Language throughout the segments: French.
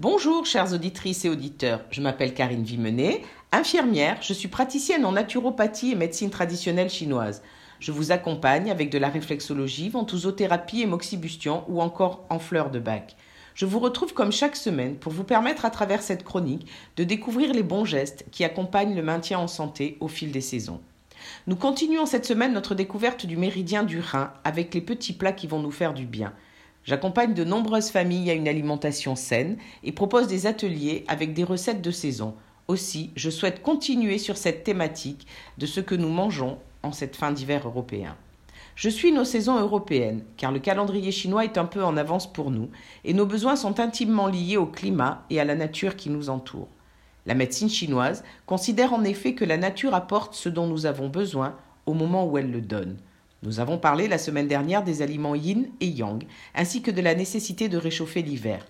Bonjour chères auditrices et auditeurs, je m'appelle Karine Vimenet, infirmière, je suis praticienne en naturopathie et médecine traditionnelle chinoise. Je vous accompagne avec de la réflexologie, ventousothérapie et moxibustion ou encore en fleurs de bac. Je vous retrouve comme chaque semaine pour vous permettre à travers cette chronique de découvrir les bons gestes qui accompagnent le maintien en santé au fil des saisons. Nous continuons cette semaine notre découverte du méridien du Rhin avec les petits plats qui vont nous faire du bien. J'accompagne de nombreuses familles à une alimentation saine et propose des ateliers avec des recettes de saison. Aussi, je souhaite continuer sur cette thématique de ce que nous mangeons en cette fin d'hiver européen. Je suis nos saisons européennes, car le calendrier chinois est un peu en avance pour nous, et nos besoins sont intimement liés au climat et à la nature qui nous entoure. La médecine chinoise considère en effet que la nature apporte ce dont nous avons besoin au moment où elle le donne. Nous avons parlé la semaine dernière des aliments yin et yang, ainsi que de la nécessité de réchauffer l'hiver.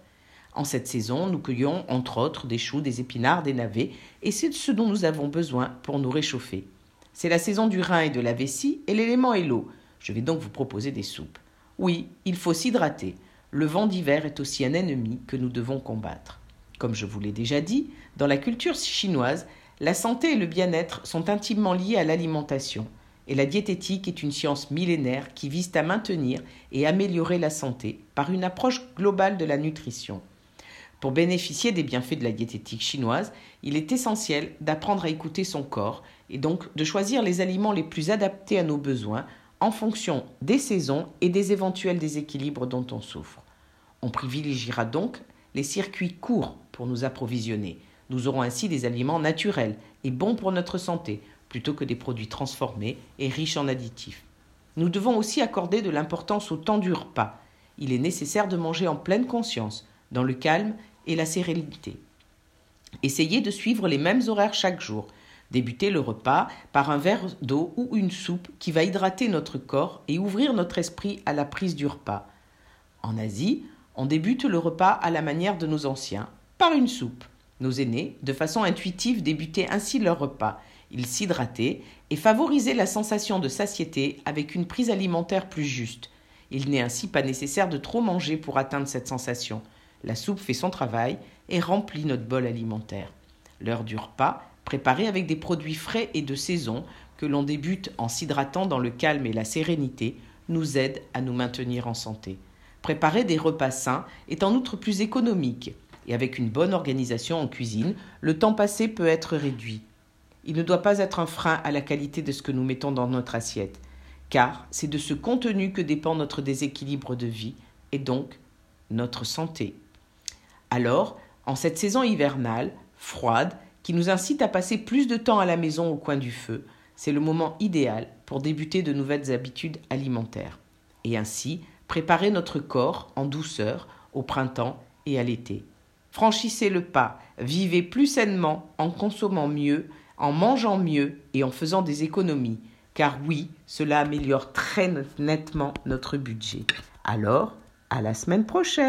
En cette saison, nous cueillons entre autres des choux, des épinards, des navets, et c'est ce dont nous avons besoin pour nous réchauffer. C'est la saison du rein et de la vessie, et l'élément est l'eau. Je vais donc vous proposer des soupes. Oui, il faut s'hydrater. Le vent d'hiver est aussi un ennemi que nous devons combattre. Comme je vous l'ai déjà dit, dans la culture chinoise, la santé et le bien-être sont intimement liés à l'alimentation, et la diététique est une science millénaire qui vise à maintenir et améliorer la santé par une approche globale de la nutrition. Pour bénéficier des bienfaits de la diététique chinoise, il est essentiel d'apprendre à écouter son corps et donc de choisir les aliments les plus adaptés à nos besoins en fonction des saisons et des éventuels déséquilibres dont on souffre. On privilégiera donc les circuits courts pour nous approvisionner. Nous aurons ainsi des aliments naturels et bons pour notre santé, plutôt que des produits transformés et riches en additifs. Nous devons aussi accorder de l'importance au temps du repas. Il est nécessaire de manger en pleine conscience, dans le calme et la sérénité. Essayez de suivre les mêmes horaires chaque jour Débuter le repas par un verre d'eau ou une soupe qui va hydrater notre corps et ouvrir notre esprit à la prise du repas. En Asie, on débute le repas à la manière de nos anciens, par une soupe. Nos aînés, de façon intuitive, débutaient ainsi leur repas. Ils s'hydrataient et favorisaient la sensation de satiété avec une prise alimentaire plus juste. Il n'est ainsi pas nécessaire de trop manger pour atteindre cette sensation. La soupe fait son travail et remplit notre bol alimentaire. L'heure du repas préparés avec des produits frais et de saison que l'on débute en s'hydratant dans le calme et la sérénité, nous aide à nous maintenir en santé. Préparer des repas sains est en outre plus économique et avec une bonne organisation en cuisine, le temps passé peut être réduit. Il ne doit pas être un frein à la qualité de ce que nous mettons dans notre assiette, car c'est de ce contenu que dépend notre déséquilibre de vie et donc notre santé. Alors, en cette saison hivernale, froide, qui nous incite à passer plus de temps à la maison au coin du feu, c'est le moment idéal pour débuter de nouvelles habitudes alimentaires et ainsi préparer notre corps en douceur au printemps et à l'été. Franchissez le pas, vivez plus sainement en consommant mieux, en mangeant mieux et en faisant des économies, car oui, cela améliore très nettement notre budget. Alors, à la semaine prochaine